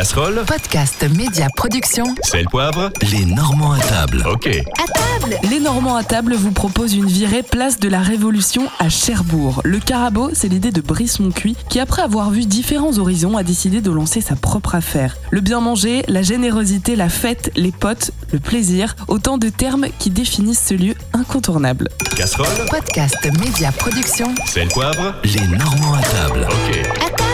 Casserole, Podcast Média Production. sel, poivre, Les Normands à table. ok. À table Les Normands à table vous proposent une virée place de la Révolution à Cherbourg. Le carabo, c'est l'idée de Brice Moncuit qui, après avoir vu différents horizons, a décidé de lancer sa propre affaire. Le bien manger, la générosité, la fête, les potes, le plaisir, autant de termes qui définissent ce lieu incontournable. Casserole, Podcast Média Production. sel, poivre, Les Normands à table. ok. À table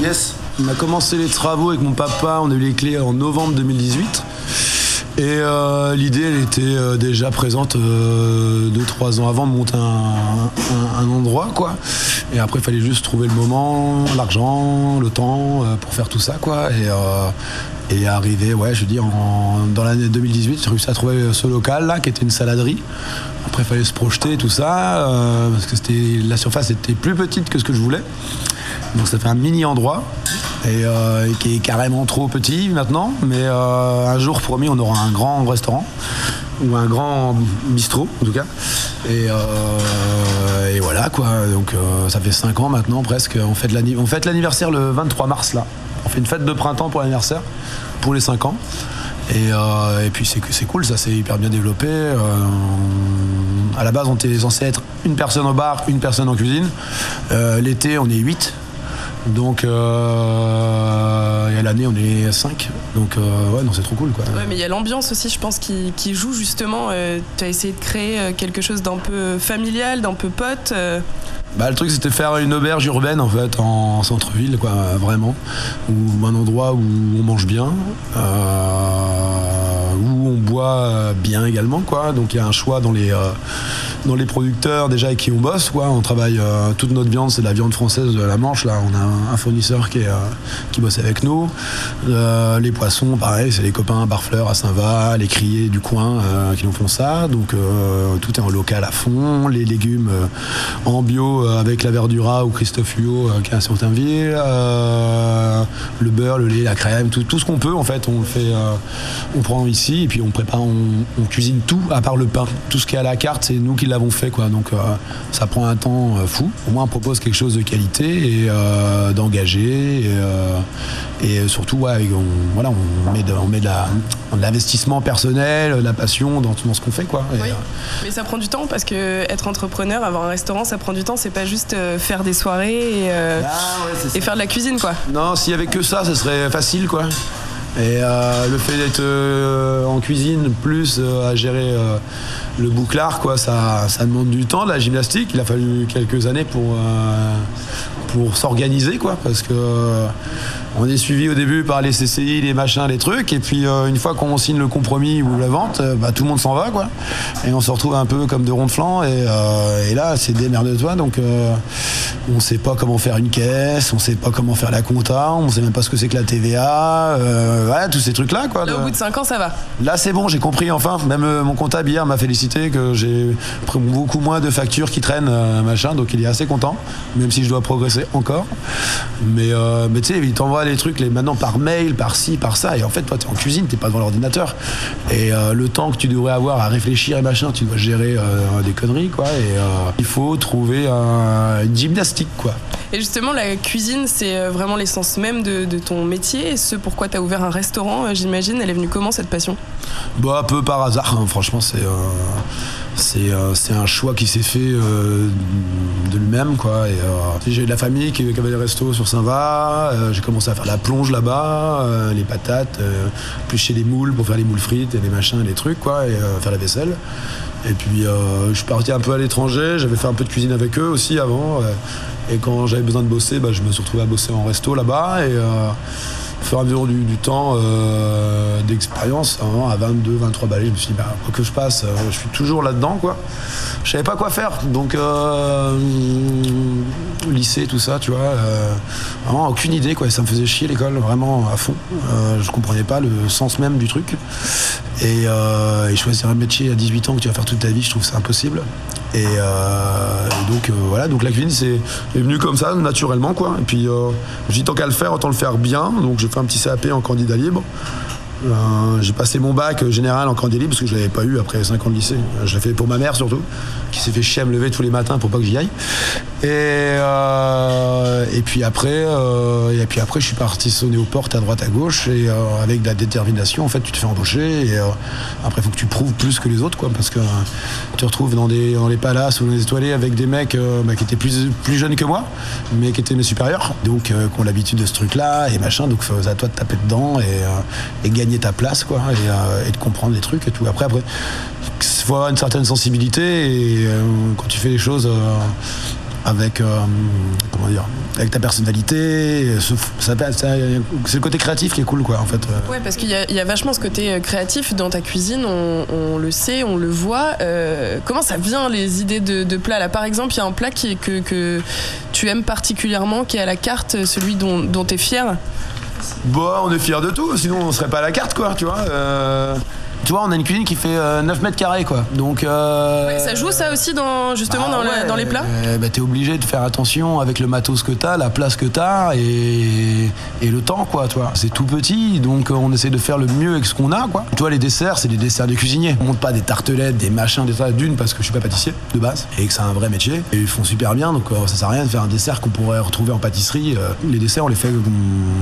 Yes. On a commencé les travaux avec mon papa, on a eu les clés en novembre 2018. Et euh, l'idée, elle était euh, déjà présente 2-3 ans avant de monter un, un- un endroit, quoi. Et après, il fallait juste trouver le moment, l'argent, le temps euh, pour faire tout ça, quoi. Et, euh, et arriver, ouais, je dire, en- dans l'année 2018, j'ai réussi à trouver ce local, là, qui était une saladerie. Après, il fallait se projeter, tout ça, euh, parce que la surface était plus petite que ce que je voulais. Donc ça fait un mini endroit et euh, qui est carrément trop petit maintenant. Mais euh, un jour promis, on aura un grand restaurant ou un grand bistrot en tout cas. Et, euh, et voilà quoi. Donc ça fait 5 ans maintenant presque. On fête l'anniversaire le 23 mars là. On fait une fête de printemps pour l'anniversaire pour les 5 ans. Et, et puis c'est cool, ça s'est hyper bien développé. Euh, à la base, on était censé être une personne au bar, une personne en cuisine. L'été, on est 8. Donc, euh, et à l'année, on est 5. Donc, euh, ouais, non, c'est trop cool, quoi. Ouais, mais il y a l'ambiance aussi, je pense, qui, qui joue justement. tu as essayé de créer euh, quelque chose d'un peu familial, d'un peu pote. euh. Bah, le truc, c'était faire une auberge urbaine, en fait, en centre-ville, quoi, vraiment. Ou un endroit où on mange bien, euh, où on boit euh, bien également, quoi. Donc, il y a un choix dans les, euh, dans les producteurs, déjà, avec qui on bosse, quoi. On travaille, euh, toute notre viande, c'est de la viande française de la Manche, là. On a un, fournisseur qui, est, euh, qui bosse avec nous. Euh, les poissons, pareil, c'est les copains à Barfleur, à Saint-Va, les criers du coin qui nous font ça. Donc, tout est en local à fond. Les légumes en bio avec la Verdura ou Christophe Huot qui est à. Euh, le beurre, le lait, la crème, tout, tout ce qu'on peut en fait, on fait, on prend ici et puis on prépare, on, on cuisine tout à part le pain. Tout ce qui est à la carte, c'est nous qui l'avons fait quoi. Donc euh, ça prend un temps euh, fou. Au moins on propose quelque chose de qualité et euh, d'engagé et, et surtout ouais, on, voilà, on met de, on met de la- de l'investissement personnel, de la passion dans, dans ce qu'on fait quoi. Et, Oui. Mais ça prend du temps parce que être entrepreneur, avoir un restaurant, ça prend du temps. C'est pas juste faire des soirées et, euh, Ah ouais, c'est ça. et faire de la cuisine, quoi. Non, s'il y avait que ça, ce serait facile, quoi. Et euh, le fait d'être euh, en cuisine, plus à gérer le bouclard, quoi, ça, ça demande du temps, de la gymnastique. Il a fallu quelques années pour, euh, pour s'organiser, quoi, parce que euh, on est suivi au début par les CCI, les machins, les trucs, et puis euh, une fois qu'on signe le compromis ou la vente, bah, tout le monde s'en va, quoi. Et on se retrouve un peu comme de rond de flanc, et, et là, c'est démerde-toi, donc euh, on sait pas comment faire une caisse, on sait pas comment faire la compta, on sait même pas ce que c'est que la TVA, voilà, tous ces trucs-là, quoi. Là, au de- bout de 5 ans, ça va. Là, c'est bon, j'ai compris enfin. Même mon comptable hier m'a félicité que j'ai beaucoup moins de factures qui traînent, euh, machin, donc il est assez content, même si je dois progresser encore. Mais, euh, mais tu sais, il t'envoie les trucs les, maintenant par mail, par ci, par ça, et en fait, toi, t'es en cuisine, t'es pas devant l'ordinateur. Et euh, le temps que tu devrais avoir à réfléchir et machin, tu dois gérer des conneries, quoi. Et il faut trouver un- une gymnastique, quoi. Et justement, la cuisine, c'est vraiment l'essence même de, de ton métier. Et ce pourquoi tu as ouvert un restaurant, j'imagine, elle est venue comment cette passion? Bah, un peu par hasard, hein. franchement, c'est un choix qui s'est fait euh, de lui-même, quoi. Euh, j'ai de la famille qui, avait des restos sur Saint-Va, euh, j'ai commencé à faire la plonge là-bas, les patates, plus chez les moules pour faire les moules frites et les machins et les trucs, quoi, et faire la vaisselle. Et puis, je suis parti un peu à l'étranger, j'avais fait un peu de cuisine avec eux aussi avant. et quand j'avais besoin de bosser, bah, je me suis retrouvé à bosser en resto là-bas. Au fur et à mesure du, temps euh, d'expérience, hein, à 22, 23 balais, je me suis dit, bah, quoi que je passe, euh, je suis toujours là-dedans, quoi. Je savais pas quoi faire, donc euh, au lycée, tout ça, tu vois, vraiment aucune idée, quoi. Ça me faisait chier l'école, vraiment à fond. Je comprenais pas le sens même du truc. Et, et choisir un métier à 18 ans que tu vas faire toute ta vie, je trouve c'est impossible. Et, euh, et donc euh, voilà, donc la cuisine est venu comme ça naturellement quoi. Et puis euh, j'ai dit tant qu'à le faire, autant le faire bien. Donc j'ai fait un petit CAP en candidat libre. Euh, j'ai passé mon bac euh, général en candé libre parce que je l'avais pas eu après 5 ans de lycée. Je l'ai fait pour ma mère surtout, qui s'est fait chier à me lever tous les matins pour pas que j'y aille. Et, euh, et puis après, euh, et puis après, je suis parti sonner aux portes à droite à gauche et avec de la détermination, en fait, tu te fais embaucher. Et après, il faut que tu prouves plus que les autres, quoi, parce que tu te retrouves dans des dans les palaces ou dans les étoilés avec des mecs bah, qui étaient plus plus jeunes que moi, mais qui étaient mes supérieurs, donc qui ont l'habitude de ce truc-là et machin. Donc, c'est à toi de taper dedans et, et gagner ta place, quoi, et, euh, et de comprendre les trucs et tout. Après, après, faut avoir une certaine sensibilité et euh, quand tu fais les choses. euh, avec comment dire avec ta personnalité c'est le côté créatif qui est cool quoi en fait. Ouais, parce qu'il y, a- vachement ce côté créatif dans ta cuisine, on, le sait, on le voit. Comment ça vient les idées de, plats là? Par exemple, il y a un plat qui, que tu aimes particulièrement, qui est à la carte, celui dont, dont tu es fier? Bon on est fiers de tout sinon on serait pas à la carte quoi tu vois euh, tu vois on a une cuisine qui fait euh, 9 mètres carrés quoi donc euh, Ouais, ça joue ça aussi dans, justement bah dans, le- ouais, dans les plats euh, bah, t'es obligé de faire attention avec le matos que t'as, la place que t'as et, et le temps quoi, toi. C'est tout petit, donc euh, on essaie de faire le mieux avec ce qu'on a quoi. Tu vois les desserts, c'est des desserts de cuisiniers. On monte pas des tartelettes, des machins, des trucs d'une parce que je suis pas pâtissier de base et que c'est un vrai métier et ils font super bien, donc euh, ça sert à rien de faire un dessert qu'on pourrait retrouver en pâtisserie. Euh, les desserts on les fait,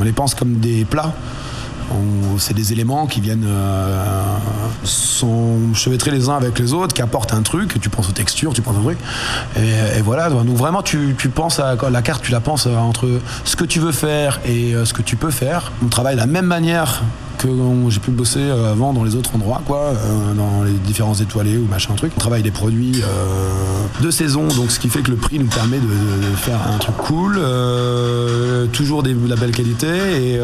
on les pense comme des plats. C'est des éléments qui viennent euh, s'enchevêtrer les uns avec les autres, qui apportent un truc. Tu penses aux textures, tu penses au truc. Et, et voilà. Donc vraiment, tu, tu penses à la carte, tu la penses euh, entre ce que tu veux faire et euh, ce que tu peux faire. On travaille de la même manière que j'ai pu bosser euh, avant dans les autres endroits, quoi, euh, dans les différents étoilés ou machin truc. On travaille des produits euh, de saison, donc ce qui fait que le prix nous permet de, faire un truc cool, toujours de la belle qualité, et,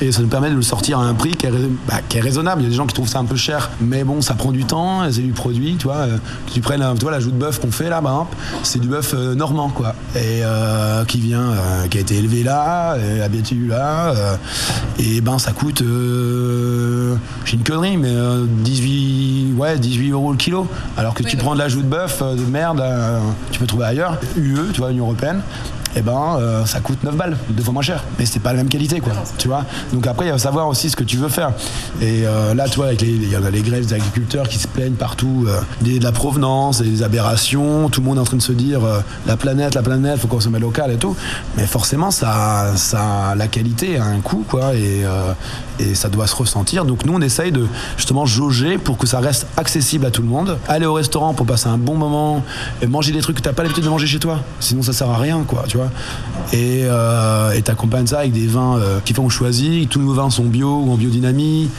et ça nous permet de le sortir à un prix qui est, bah, qui est raisonnable. Il y a des gens qui trouvent ça un peu cher, mais bon, ça prend du temps, c'est du produit, tu vois. tu prennes, tu vois, la joue de bœuf qu'on fait là, bah, c'est du bœuf normand, quoi, et qui vient, qui a été élevé là, et abattu là, et ben ça coûte, j'ai une connerie, mais euh, 18, ouais, 18 euros le kilo. Alors que tu prends de la joue de bœuf euh, de merde, euh, tu peux trouver ailleurs, UE, tu vois, Union Européenne. Et ben euh, ça coûte 9 balles, deux fois moins cher. Mais c'est pas la même qualité, quoi. Tu vois Donc après, il va savoir aussi ce que tu veux faire. Et euh, là, tu vois, il y en a les grèves des agriculteurs qui se plaignent partout euh, des- de la provenance, des aberrations. Tout le monde est en train de se dire euh, la planète, la planète, faut consommer local et tout. Mais forcément, ça, ça, la qualité a un coût, quoi. Et, et ça doit se ressentir. Donc nous, on essaye de justement jauger pour que ça reste accessible à tout le monde. Aller au restaurant pour passer un bon moment et manger des trucs que t'as pas l'habitude de manger chez toi. Sinon, ça sert à rien, quoi. Tu vois Et euh, t'accompagnes ça avec des vins euh, qui font choisir. Tous nos vins sont bio ou en biodynamie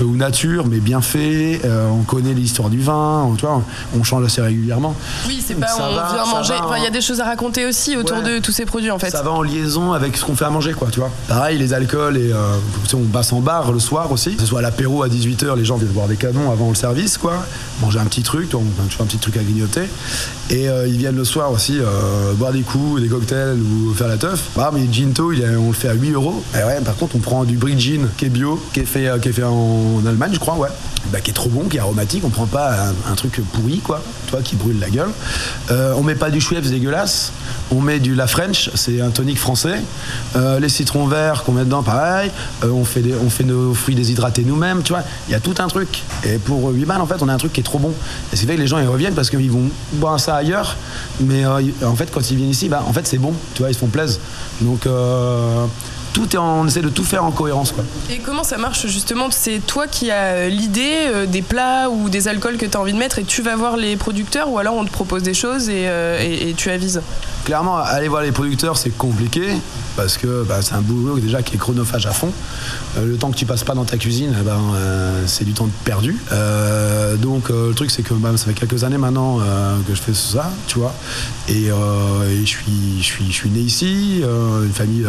euh, ou nature, mais bien faits. Euh, on connaît l'histoire du vin. On, tu vois, on change assez régulièrement. Oui, c'est pas ça on va, vient manger. Enfin, il y a des choses à raconter aussi autour Ouais. de tous ces produits en fait. Ça va en liaison avec ce qu'on fait à manger, quoi, tu vois. Pareil, les alcools, et euh, on passe en bar le soir aussi. Que ce soit à l'apéro à 18h, les gens viennent boire des canons avant le service, quoi. Manger un petit truc, tu fais un petit truc à grignoter. Et euh, ils viennent le soir aussi boire des coups, des cocktails ou faire la teuf. Bah, mais ginto, il on le fait à 8 euros. Et ouais, par contre, on prend du brick qui est bio, qui est fait, euh, qui est fait en Allemagne, je crois, ouais. Bah, qui est trop bon, qui est aromatique. On prend pas un, truc pourri, quoi, toi, qui brûle la gueule. Euh, on met pas du Schweppes dégueulasse. On met du La French, c'est un tonique français. Euh, les citrons verts qu'on met dedans, pareil. Euh, on, fait on fait nos fruits déshydratés nous-mêmes, tu vois. Il y a tout un truc. Et pour 8 balles, en fait, on a un truc qui est trop bon. Et c'est fait que les gens, ils reviennent parce qu'ils vont boire ça ailleurs. Mais en fait, quand ils viennent ici, bah, en fait, c'est bon. Tu vois, ils se font plaisir. Donc, euh, tout est en- on essaie de tout faire en cohérence, quoi. Et comment ça marche justement? C'est toi qui as euh, l'idée euh, des plats ou des alcools que tu as envie de mettre et tu vas voir les producteurs ou alors on te propose des choses et, euh, et- et tu avises? Clairement, aller voir les producteurs, c'est compliqué parce que bah, c'est un boulot déjà qui est chronophage à fond. Euh, le temps que tu passes pas dans ta cuisine, eh ben, euh, c'est du temps perdu. Euh, donc le truc, c'est que bah, ça fait quelques années maintenant que je fais ça, tu vois. Et, et je suis, je suis, je suis né ici, une famille.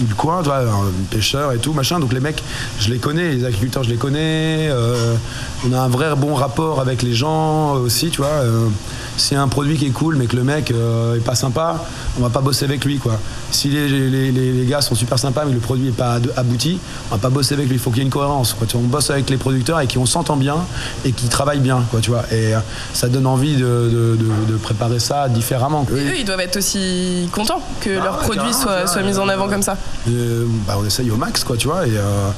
Euh, du coin, tu vois, un pêcheur et tout, machin. Donc les mecs, je les connais, les agriculteurs, je les connais. euh, on a un vrai bon rapport avec les gens aussi, tu vois. euh, si un produit qui est cool, mais que le mec euh, est pas sympa, on va pas bosser avec lui, quoi. Si les, les- les- les gars sont super sympas, mais le produit est pas abouti, on va pas bosser avec lui. Il faut qu'il y ait une cohérence, quoi. Tu vois, on bosse avec les producteurs et qui on s'entend bien et qui travaillent bien, quoi, tu vois. Et euh, ça donne envie de, de- de- de préparer ça différemment. Et eux, ils doivent être aussi contents que Ah leurs produits soient mis en euh, avant comme ça. Euh, bah, on essaye au max, quoi, tu vois. Et, euh,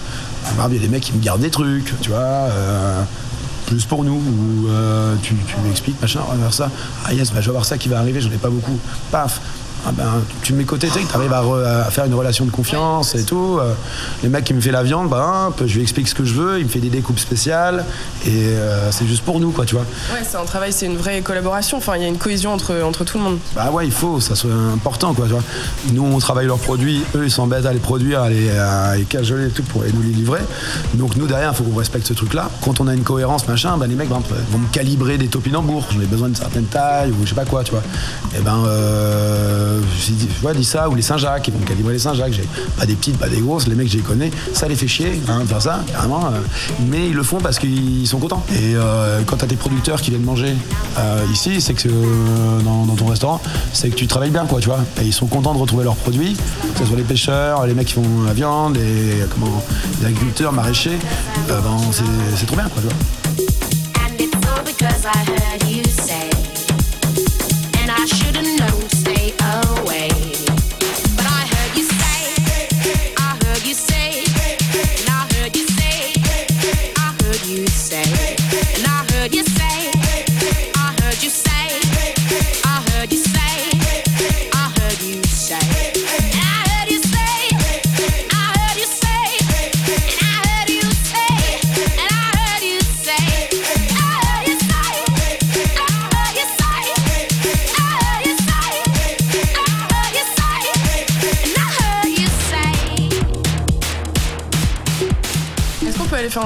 Il y a des mecs qui me gardent des trucs, tu vois. euh, plus pour nous, ou euh, tu, m'expliques, machin, on va voir ça. Ah yes, bah, je vais voir ça qui va arriver, j'en ai pas beaucoup. Paf ah ben, tu me mets côté tu arrives à, re- à faire une relation de confiance et tout. Euh, les mecs qui me fait la viande, hop, je lui explique ce que je veux, il me fait des découpes spéciales et euh, c'est juste pour nous, quoi, tu vois. Ouais, c'est un travail, c'est une vraie collaboration. Enfin, il y a une cohésion entre, entre tout le monde. Bah ouais, il faut, ça soit important, quoi, tu vois. Nous, on travaille leurs produits, eux, ils s'embêtent à les produire, à les, à les cajoler et tout pour nous les livrer. Donc nous, derrière, il faut qu'on respecte ce truc-là. Quand on a une cohérence, machin, bah, les mecs exemple, vont me calibrer des topinambours. J'en ai besoin d'une certaine taille ou je sais pas quoi, tu vois. Et ben, euh, dit, vois, dis ça, ou les Saint-Jacques, ils vont me calibrer les Saint-Jacques. J'ai pas des petites, pas des grosses, les mecs, je les connais. Ça les fait chier, de faire ça, carrément. euh, mais ils le font parce qu'ils sont contents. Et euh, quand t'as des producteurs qui viennent manger euh, ici, c'est que euh, dans, ton restaurant, c'est que tu travailles bien, quoi, tu vois. Et ils sont contents de retrouver leurs produits, que ce soit les pêcheurs, les mecs qui font la viande, les, comment, les agriculteurs, maraîchers. Euh, ben, c'est c'est trop bien, quoi, tu vois.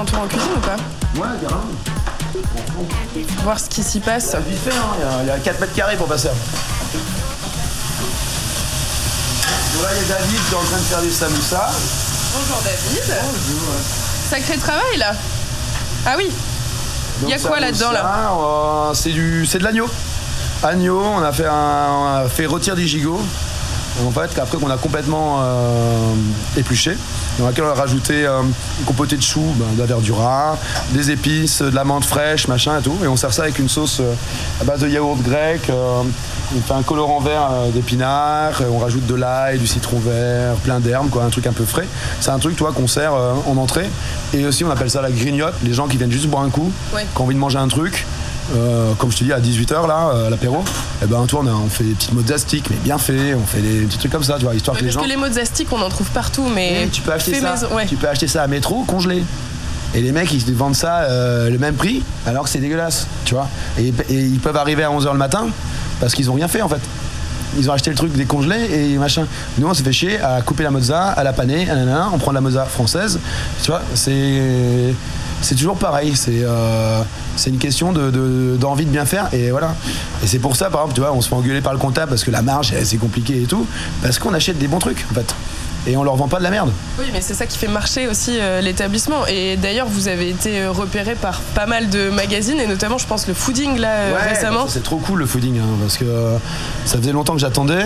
Un tour en cuisine ou pas Ouais, carrément. Voir ce qui s'y passe. Vite fait, hein, il y a- il y, a 4 mètres carrés pour passer. Donc là, il y a David qui est en train de faire des samoussas. Bonjour David. Sacré travail là. Ah oui. Il y a quoi là-dedans là samoussa, euh, C'est du, c'est de l'agneau. Agneau, on a fait un, on a fait rôtir des gigots. En fait, après qu'on a complètement euh, épluché, dans laquelle on a rajouté euh, une compotée de choux, ben, de la verdura, des épices, de la menthe fraîche, machin et tout. Et on sert ça avec une sauce euh, à base de yaourt grec. euh, on fait un colorant vert d'épinards, on rajoute de l'ail, du citron vert, plein d'herbes, quoi, un truc un peu frais. C'est un truc, toi, qu'on sert en entrée. Et aussi, on appelle ça la grignote. Les gens qui viennent juste boire un coup, Ouais. qui ont envie de manger un truc. Euh, comme je te dis, à 18h là, euh, à l'apéro, et ben toi on, a- on fait des petites mozzastiques, mais bien fait, on fait des petits trucs comme ça, tu vois, histoire Ouais, que les Parce gens. que les mozzastiques, on en trouve partout, mais tu peux acheter ça. maison, ouais. Tu peux acheter ça à métro congelé. Et les mecs ils te vendent ça euh, le même prix alors que c'est dégueulasse, tu vois. Et, et ils peuvent arriver à 11h le matin parce qu'ils ont rien fait en fait. Ils ont acheté le truc décongelé et machin. Nous on s'est fait chier à couper la mozza, à la paner, on prend de la mozza française. Tu vois, c'est c'est toujours pareil. C'est euh, c'est une question de- de- d'envie de, bien faire et voilà. Et c'est pour ça par exemple, tu vois, on se fait engueuler par le comptable parce que la marge c'est compliqué et tout, parce qu'on achète des bons trucs en fait. Et on leur vend pas de la merde. Oui, mais c'est ça qui fait marcher aussi euh, l'établissement. Et d'ailleurs, vous avez été euh, repéré par pas mal de magazines, et notamment, je pense, le Fooding, là, euh, Ouais, récemment. bah, c'est trop cool le fooding hein, parce que euh, ça faisait longtemps que j'attendais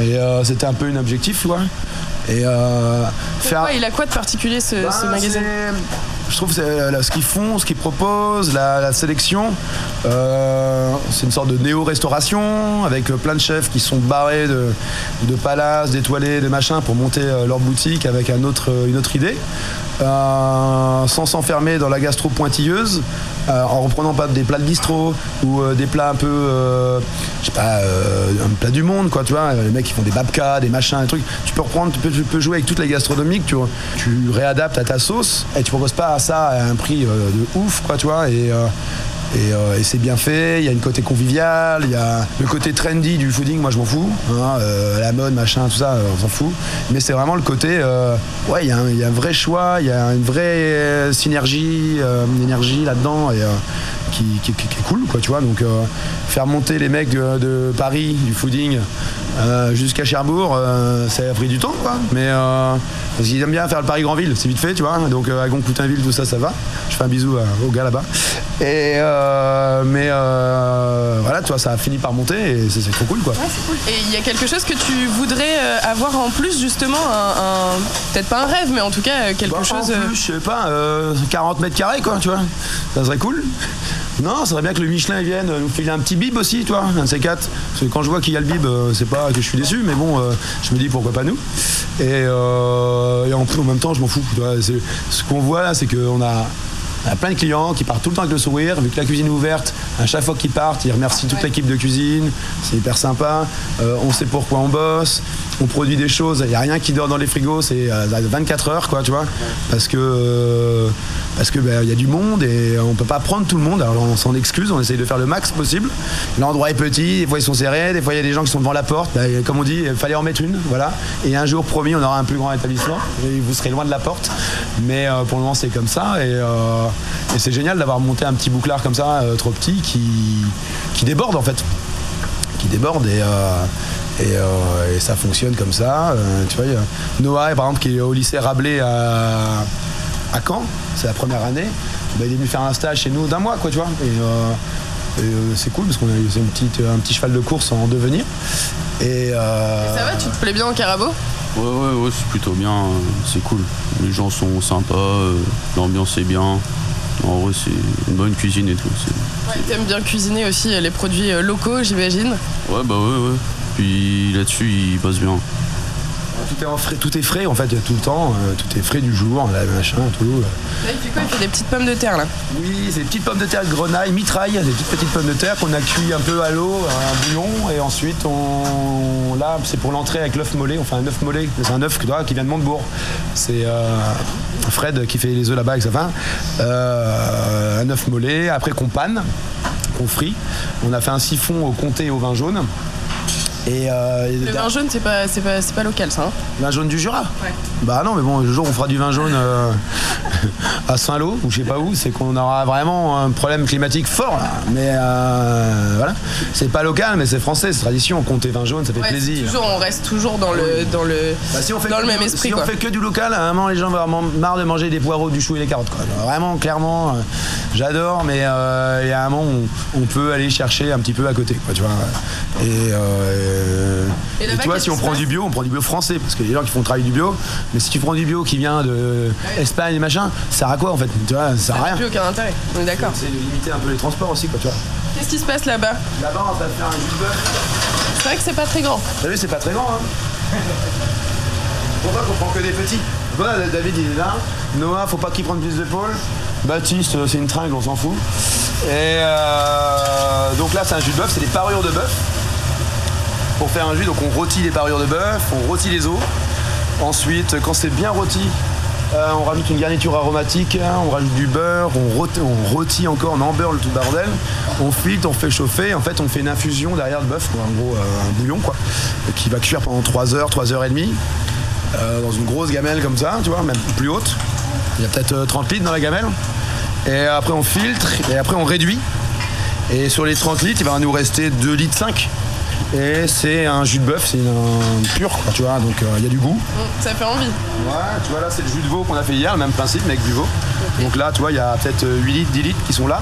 et c'était un peu un objectif, tu vois. Et euh, faire. Il a quoi de particulier, ce, Ben, ce magazine c'est- Je trouve que euh, ce qu'ils font, ce qu'ils proposent, la, la sélection, euh, c'est une sorte de néo-restauration avec euh, plein de chefs qui sont barrés de, de palaces, d'étoilés, de machins pour monter leur boutique avec un autre, une autre idée, Euh, sans s'enfermer dans la gastro pointilleuse, euh, en reprenant pas des plats de bistrot ou euh, des plats un peu, je sais pas, un plat du monde, quoi, tu vois, les mecs qui font des babkas, des machins, des trucs. Tu peux reprendre, tu peux, tu peux jouer avec toutes les gastronomiques, tu. Tu réadaptes à ta sauce et tu proposes pas ça à un prix euh, de ouf, quoi, tu vois, et. euh, euh, et c'est bien fait, il y a une côté convivial, il y a le côté trendy du fooding, moi je m'en fous. hein, la mode, machin, tout ça, on s'en fout. Mais c'est vraiment le côté, ouais, il y, a un- vrai choix, il y a une vraie synergie, une énergie là-dedans et, qui, qui- est cool, quoi, tu vois. Donc faire monter les mecs de Paris, du fooding, euh, jusqu'à Cherbourg, euh, ça a pris du temps, quoi. Mais euh, parce qu'ils aiment bien faire le Paris-Grandville, c'est vite fait, tu vois. Donc à Goncoutainville, tout ça, ça va. Je fais un bisou aux gars là-bas. Et mais voilà, tu vois, ça a fini par monter et c'est trop cool, quoi. Ouais, c'est cool. Et il y a quelque chose que tu voudrais avoir en plus, justement, un, un- peut-être pas un rêve, mais en tout cas quelque Bah, chose. En plus, je sais pas, euh, 40 mètres carrés, quoi, tu vois. Ça serait cool. Non, ça serait bien que le Michelin vienne nous filer un petit bib aussi, toi, un de ces quatre. Parce que quand je vois qu'il y a le bib, euh, c'est pas que je suis déçu, mais bon, euh, je me dis pourquoi pas nous. Et, euh, et en, même temps, je m'en fous. Ce qu'on voit là, c'est qu'on a, on a plein de clients qui partent tout le temps avec le sourire, vu que la cuisine est ouverte. À chaque fois qu'ils partent, ils remercient toute l'équipe de cuisine. C'est hyper sympa. Euh, on sait pourquoi on bosse. On produit des choses. Il n'y a rien qui dort dans les frigos. C'est euh, 24 heures, quoi, tu vois. Parce que euh, parce que ben, il y a du monde et on peut pas prendre tout le monde. Alors on s'en excuse. On essaye de faire le max possible. L'endroit est petit. Des fois ils sont serrés. Des fois il y a des gens qui sont devant la porte. Ben, comme on dit, il fallait en mettre une. Voilà. Et un jour promis, on aura un plus grand établissement. Et vous serez loin de la porte. Mais euh, pour le moment, c'est comme ça. Et, euh, et c'est génial d'avoir monté un petit bouclard comme ça, euh, trop petit, qui, qui déborde en fait. Qui déborde et, euh, euh, et ça fonctionne comme ça. Tu vois, Noah, par exemple, qui est au lycée Rabelais à, à Caen, c'est la première année. Ben, il est venu faire un stage chez nous d'un mois, quoi, tu vois. C'est cool parce qu'on a c'est une petite, un petit cheval de course en devenir. Et, euh, Ça va, tu te plais bien au carabo Ouais, ouais, ouais, c'est plutôt bien, euh, c'est cool. Les gens sont sympas, euh, l'ambiance est bien. En vrai, c'est une bonne cuisine et tout. Ouais, T'aimes bien cuisiner aussi euh, les produits euh, locaux, j'imagine. Ouais, bah ouais, ouais. Puis là-dessus, il passe bien. Tout, est en frais, tout est frais en fait, tout le temps. euh, tout est frais du jour, là, machin, tout. Là, il fait quoi? Il fait des petites pommes de terre là. Oui, c'est des petites pommes de terre grenaille, mitraille, des toutes petites pommes de terre qu'on a cuit un peu à l'eau, un bouillon, et ensuite on. Là, c'est pour l'entrée avec l'œuf mollet, enfin un œuf mollet, c'est un œuf qui vient de Montebourg. C'est euh, Fred qui fait les œufs là-bas avec sa femme. Euh, un œuf mollet, après qu'on panne, qu'on frit. On a fait un siphon au comté et au vin jaune. Et, euh, Le vin jaune, c'est pas, c'est pas, c'est pas local ça. hein Vin jaune du Jura Ouais. Bah non, mais bon, le jour où on fera du vin jaune euh, à Saint-Lô, ou je sais pas où, c'est qu'on aura vraiment un problème climatique fort. là. Mais euh, voilà, c'est pas local, mais c'est français, c'est tradition. Compter vin jaune, ça fait Ouais, plaisir. Toujours, on reste toujours dans le, dans le, Bah, si on fait dans que le même du- esprit Si quoi. on fait que du local, à un moment, les gens vont avoir marre de manger des poireaux, du chou et des carottes. Quoi. Vraiment, clairement, j'adore, mais il y a un moment, on, on peut aller chercher un petit peu à côté. Quoi, tu vois. Et, Et et tu vois, si on prend du bio, on prend du bio français, parce qu'il y a des gens qui font le travail du bio. Mais si tu prends du bio qui vient de Espagne et machin, ça sert à quoi en fait Tu vois, ça sert à Ça rien. plus aucun intérêt. On est d'accord. C'est de limiter un peu les transports aussi, quoi, tu vois. Qu'est-ce qui se passe là-bas Là-bas, on va faire un jus de bœuf. C'est vrai que c'est pas très grand. T'as vu, c'est pas très grand, hein Pourquoi qu'on prend que des petits Voilà, David, il est là. Noah, faut pas qu'il prenne plus d'épaules. Baptiste, c'est une tringle, on s'en fout. Et euh, donc là, c'est un jus de bœuf, c'est des parures de bœuf. Pour faire un jus, donc on rôtit les parures de bœuf, on rôtit les os. Ensuite, quand c'est bien rôti, euh, on rajoute une garniture aromatique, hein, on rajoute du beurre, on rôtit, encore, on embeurre le tout bordel, on filtre, on fait chauffer, en fait on fait une infusion derrière de bœuf, en gros euh, un bouillon quoi, qui va cuire pendant 3 heures, 3 heures et demie, euh, dans une grosse gamelle comme ça, tu vois, même plus haute. Il y a peut-être euh, 30 litres dans la gamelle. Et après on filtre, et après on réduit. Et sur les 30 litres, il va nous rester 2 litres 5. Et c'est un jus de bœuf, c'est un pur, tu vois, donc euh, il y a du goût. Mm, Ça fait envie. Ouais, tu vois là c'est le jus de veau qu'on a fait hier, le même principe mais avec du veau. Donc là tu vois il y a peut-être euh, 8 litres, 10 litres qui sont là,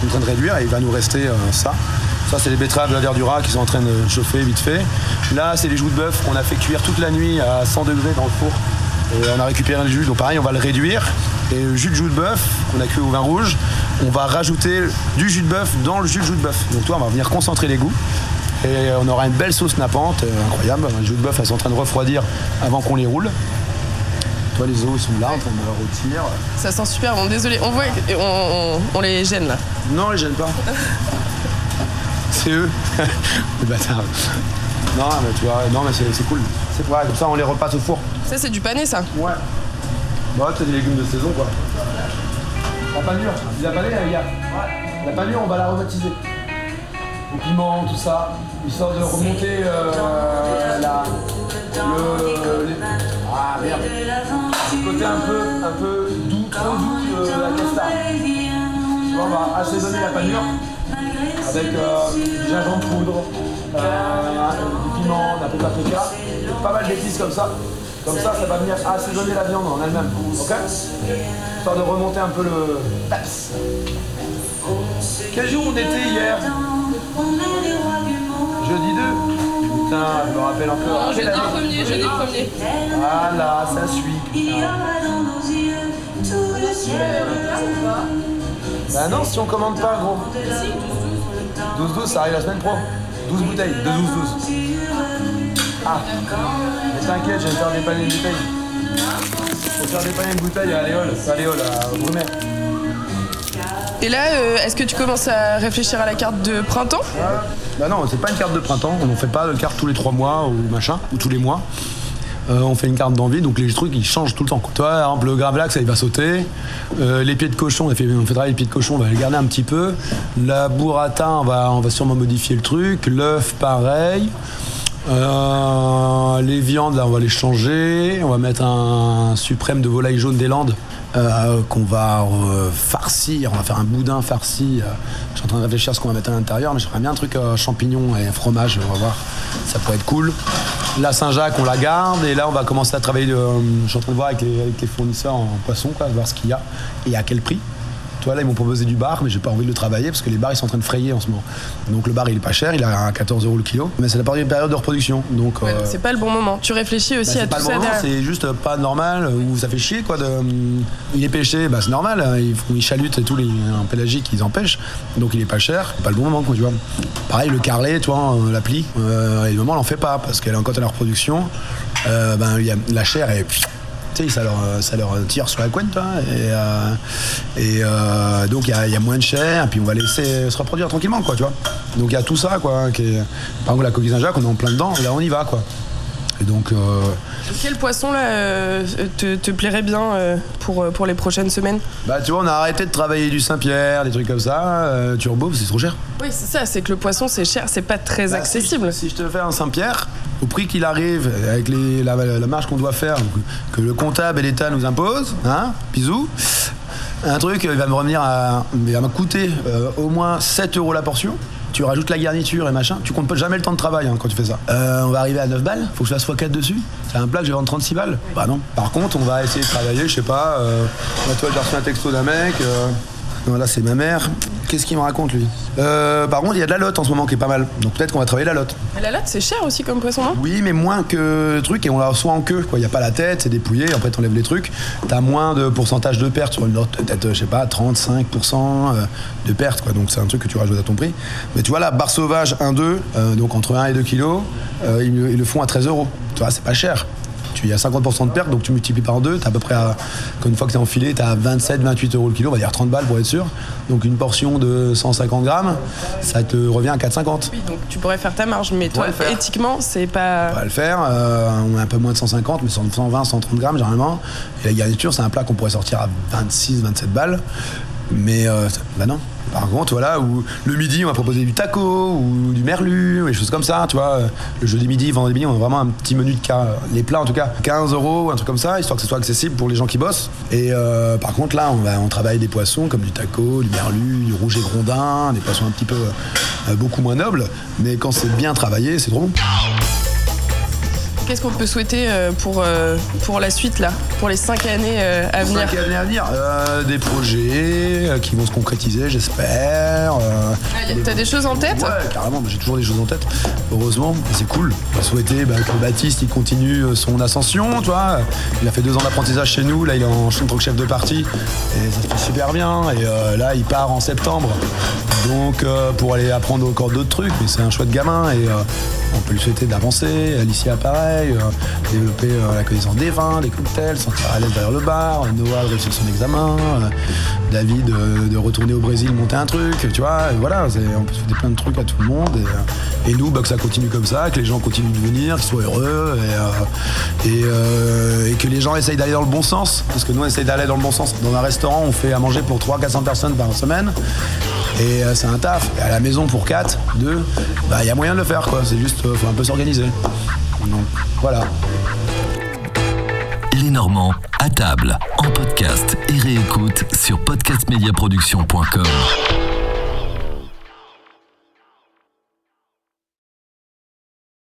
qui sont en train de réduire et il va nous rester euh, ça. Ça c'est les betteraves de la verdura qui sont en train de chauffer vite fait. Là c'est les joues de bœuf qu'on a fait cuire toute la nuit à 100 degrés dans le four. Et on a récupéré le jus, donc pareil on va le réduire. Et le jus de joue de bœuf qu'on a cuit au vin rouge, on va rajouter du jus de bœuf dans le jus de joue de bœuf. Donc toi on va venir concentrer les goûts. Et on aura une belle sauce nappante, euh, incroyable. Le jus de bœuf sont en train de refroidir avant qu'on les roule. Toi, les os, ils sont là, en train de rôtir. Ça sent super bon. Désolé, on voit, on, on- on les gêne là. Non, ils gênent pas. C'est eux. les bâtards. Non, mais tu vois, non, mais c'est cool. C'est ouais, comme ça, on les repasse au four. Ça, c'est du pané ça. Ouais. Bah, c'est des légumes de saison, quoi. La panure, tu l'as pané, la gars Ouais. La panure, on va la rebaptiser. Piment, tout ça, histoire de remonter euh, la. Le. Ah merde. Le côté un peu, un peu doux, trop doux de la casta. On va assaisonner la panure avec euh, du gingembre poudre, euh, du piment, un peu de paprika, pas mal d'épices comme ça. Comme ça, ça va venir assaisonner la viande en elle-même. Ok? Histoire de remonter un peu le taps. Quel jour on était hier? Jeudi 2 Putain, je me rappelle encore. Non, jeudi premier, jeudi premier. Voilà, ça suit. Bah non, si on commande pas, gros. 12-12, ça arrive la semaine pro. 12 bouteilles, de 12-12. Ah. Mais T'inquiète, je vais faire dépanner une bouteille. Faut faire dépanner une bouteille à Léol, à Léol, à Brumet. Et là, euh, est-ce que tu commences à réfléchir à la carte de printemps Bah non, c'est pas une carte de printemps, on ne fait pas de carte tous les trois mois ou machin, ou tous les mois. Euh, on fait une carte d'envie, donc les trucs ils changent tout le temps. Toi, par exemple, le gravlax, ça il va sauter. Euh, les pieds de cochon, on fait, on fait les pieds de cochon, on va les garder un petit peu. La burrata, on va, on va sûrement modifier le truc. L'œuf, pareil. Euh, les viandes, là, on va les changer. On va mettre un suprême de volaille jaune des Landes euh, qu'on va euh, farcir. On va faire un boudin farci. je suis en train de réfléchir à ce qu'on va mettre à l'intérieur, mais j'aimerais bien un truc champignons et fromage. On va voir. Ça pourrait être cool. La Saint-Jacques, on la garde. Et là, on va commencer à travailler. je suis en train de voir avec les, fournisseurs en poisson, voir ce qu'il y a et à quel prix. Toi, là, ils m'ont proposé du bar, mais j'ai pas envie de le travailler parce que les bars, ils sont en train de frayer en ce moment. Donc, le bar, il est pas cher, il est à 14 euros le kilo. Mais c'est la période période de reproduction. Donc, Ouais, euh, C'est pas le bon moment. Tu réfléchis aussi bah, à pas tout le ça c'est juste pas normal, ou ça fait chier quoi. De, hum, il est pêché, bah c'est normal, hein, ils, font- ils chalutent et tous les pélagiques, ils empêchent, donc il est pas cher, c'est pas le bon moment quoi, tu vois. Pareil, le carlet, tu vois, euh, euh, le moment on l'en fait pas, parce qu'elle est encore à la reproduction, euh, ben, il y a, la chair est. Tu sais, ça leur, euh, ça leur tire sur la couenne, toi. Et, euh, et euh, donc, il y a, il y a moins de chair, puis on va laisser se reproduire tranquillement, quoi, tu vois. Donc, il y a tout ça, quoi. Qui est- Par exemple, la coquille Saint-Jacques, on est en plein dedans, et là, on y va, quoi. Et donc, euh, Quel poisson là euh, te, te plairait bien euh, pour, euh, pour les prochaines semaines? Bah tu vois, on a arrêté de travailler du Saint-Pierre, des trucs comme ça. Euh, turbo, c'est trop cher. Oui, c'est ça, c'est que le poisson c'est cher, c'est pas très Bah, accessible. Si, si je te fais un Saint-Pierre, au prix qu'il arrive, avec les- la, la marge qu'on doit faire, que le comptable et l'État nous imposent, hein, bisous, un truc, il va me revenir à. Il va me coûter euh, au moins 7 euros la portion. Tu rajoutes la garniture et machin, tu comptes pas jamais le temps de travail hein, quand tu fais ça. Euh, on va arriver à 9 balles, faut que je fasse x4 dessus. C'est un plat que je vais vendre 36 balles. Bah non. Par contre, on va essayer de travailler, je sais pas. Euh, toi, j'ai reçu un texto d'un mec. euh, non, là, c'est ma mère. Qu'est-ce qu'il me raconte, lui? Euh, Par contre, il y a de la lotte en ce moment qui est pas mal. Donc peut-être qu'on va travailler la lotte. Mais la latte c'est cher aussi comme poisson, non Oui, mais moins que le truc, et on la reçoit en queue. Il n'y a pas la tête, c'est dépouillé, après t'enlèves les trucs. T'as moins de pourcentage de perte sur une lotte, peut-être, je sais pas, 35% euh, de perte, quoi. Donc c'est un truc que tu rajoutes à ton prix. Mais tu vois, là, bar sauvage 1-2, euh, donc entre 1 et 2 kilos, euh, ils, le- ils le font à 13 euros. Tu vois, c'est pas cher. Tu y as 50% de perte, donc tu multiplies par deux, t'as à peu près, à, une fois que t'es enfilé, t'as 27-28 euros le kilo, on va dire 30 balles pour être sûr. Donc une portion de 150 grammes, ça te revient à 4,50. Oui, donc tu pourrais faire ta marge, mais toi, éthiquement, c'est pas. On va le faire. euh, on a un peu moins de 150, mais 120, 130 grammes généralement. Et la garniture, c'est un plat qu'on pourrait sortir à 26, 27 balles. Mais euh, bah non. Par contre, voilà, où le midi, on va proposer du taco ou du merlu, ou des choses comme ça, tu vois. Le jeudi midi, vendredi midi, on a vraiment un petit menu de cas, les plats en tout cas, 15 euros, un truc comme ça, histoire que ce soit accessible pour les gens qui bossent. Et euh, par contre, là, on va on travaille des poissons comme du taco, du merlu, du rouge et grondin, des poissons un petit peu euh, beaucoup moins nobles. Mais quand c'est bien travaillé, c'est trop. Qu'est-ce qu'on peut souhaiter euh, pour, euh, pour la suite là, pour les 5 années euh, à venir Cinq années à venir. Euh, des projets qui vont se concrétiser, j'espère. Euh, Ah, T'as des choses en tête? Ouais, carrément, j'ai toujours des choses en tête. Heureusement, c'est cool. Souhaiter bah, que Baptiste il continue son ascension, tu vois. Il a fait deux ans d'apprentissage chez nous, là il est en tant que chef de parti et ça se fait super bien. Et euh, là il part en septembre, donc pour aller apprendre encore d'autres trucs. Mais c'est un chouette gamin et on peut lui souhaiter d'avancer. Alicia pareil, euh, développer euh, la connaissance des vins, des cocktails, se sentir à l'aise derrière le bar. Noah de réussir son examen. euh, David euh, de retourner au Brésil, monter un truc, tu vois. Voilà, on peut souhaiter plein de trucs à tout le monde. Et, euh, et nous, bah, que ça continue comme ça, que les gens continuent de venir, qu'ils soient heureux et, euh, et, euh, que les gens essayent d'aller dans le bon sens. Parce que nous, on essaye d'aller dans le bon sens. Dans un restaurant, on fait à manger pour 300-400 personnes par semaine. Et euh, c'est un taf. À la maison pour 4, 2, bah, il y a moyen de le faire, quoi. C'est juste, euh, faut un peu s'organiser. Voilà. Les Normands à table, en podcast et réécoute sur podcastmediaproduction.com.